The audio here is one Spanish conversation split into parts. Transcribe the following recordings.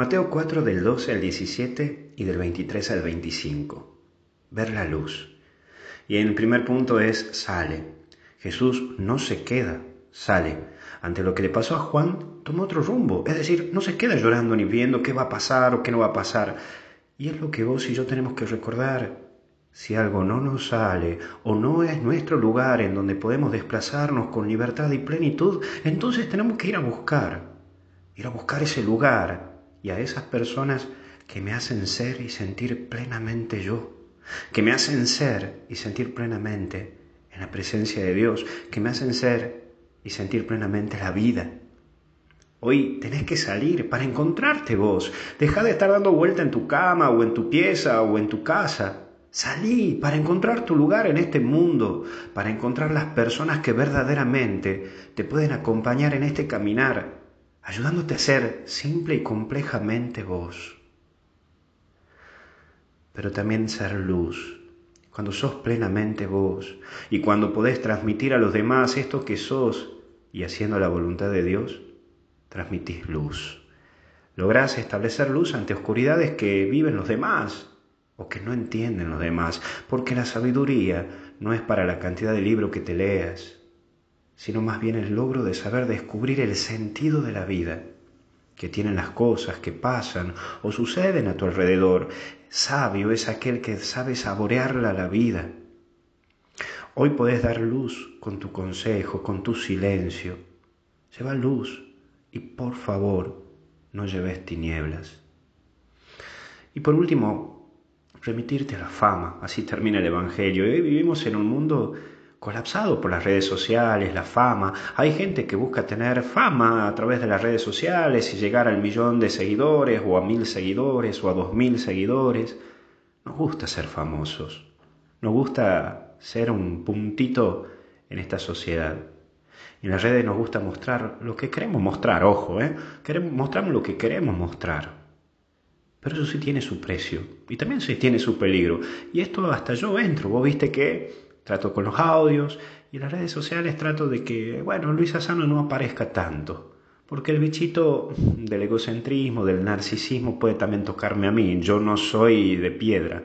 Mateo 4 del 12 al 17 y del 23 al 25. Ver la luz. Y el primer punto es sale. Jesús no se queda, sale. Ante lo que le pasó a Juan, toma otro rumbo. Es decir, no se queda llorando ni viendo qué va a pasar o qué no va a pasar. Y es lo que vos y yo tenemos que recordar. Si algo no nos sale o no es nuestro lugar en donde podemos desplazarnos con libertad y plenitud, entonces tenemos que ir a buscar, ir a buscar ese lugar y a esas personas que me hacen ser y sentir plenamente yo, que me hacen ser y sentir plenamente en la presencia de Dios, que me hacen ser y sentir plenamente la vida. Hoy tenés que salir para encontrarte vos. Deja de estar dando vuelta en tu cama o en tu pieza o en tu casa. Salí para encontrar tu lugar en este mundo, para encontrar las personas que verdaderamente te pueden acompañar en este caminar ayudándote a ser simple y complejamente vos. Pero también ser luz, cuando sos plenamente vos y cuando podés transmitir a los demás esto que sos y haciendo la voluntad de Dios, transmitís luz. Lográs establecer luz ante oscuridades que viven los demás o que no entienden los demás, porque la sabiduría no es para la cantidad de libros que te leas, sino más bien el logro de saber descubrir el sentido de la vida que tienen las cosas que pasan o suceden a tu alrededor. Sabio es aquel que sabe saborearla la vida. Hoy podés dar luz con tu consejo, con tu silencio. Lleva luz y por favor no lleves tinieblas. Y por último, remitirte a la fama. Así termina el Evangelio. Hoy vivimos en un mundo colapsado por las redes sociales, la fama. Hay gente que busca tener fama a través de las redes sociales y llegar al millón de seguidores o a mil seguidores o a dos mil seguidores. Nos gusta ser famosos. Nos gusta ser un puntito en esta sociedad. Y en las redes nos gusta mostrar lo que queremos mostrar, ojo, ¿eh? Queremos, mostramos lo que queremos mostrar. Pero eso sí tiene su precio y también sí tiene su peligro. Y esto hasta yo entro. Vos viste que trato con los audios y las redes sociales trato de que, bueno, Luis Asano no aparezca tanto, porque el bichito del egocentrismo, del narcisismo puede también tocarme a mí, yo no soy de piedra.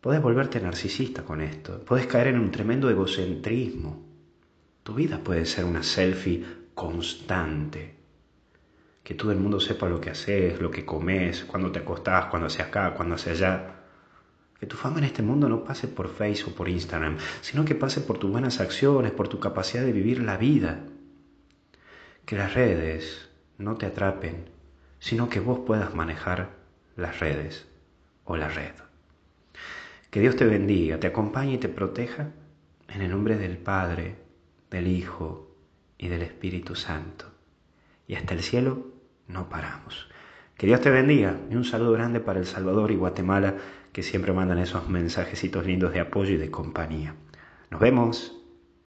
Puedes volverte narcisista con esto, puedes caer en un tremendo egocentrismo. Tu vida puede ser una selfie constante. Que todo el mundo sepa lo que haces, lo que comes, cuando te acostás, cuando haces acá, cuando haces allá. Que tu fama en este mundo no pase por Facebook o por Instagram, sino que pase por tus buenas acciones, por tu capacidad de vivir la vida. Que las redes no te atrapen, sino que vos puedas manejar las redes o la red. Que Dios te bendiga, te acompañe y te proteja en el nombre del Padre, del Hijo y del Espíritu Santo. Y hasta el cielo no paramos. Que Dios te bendiga y un saludo grande para El Salvador y Guatemala que siempre mandan esos mensajecitos lindos de apoyo y de compañía. Nos vemos.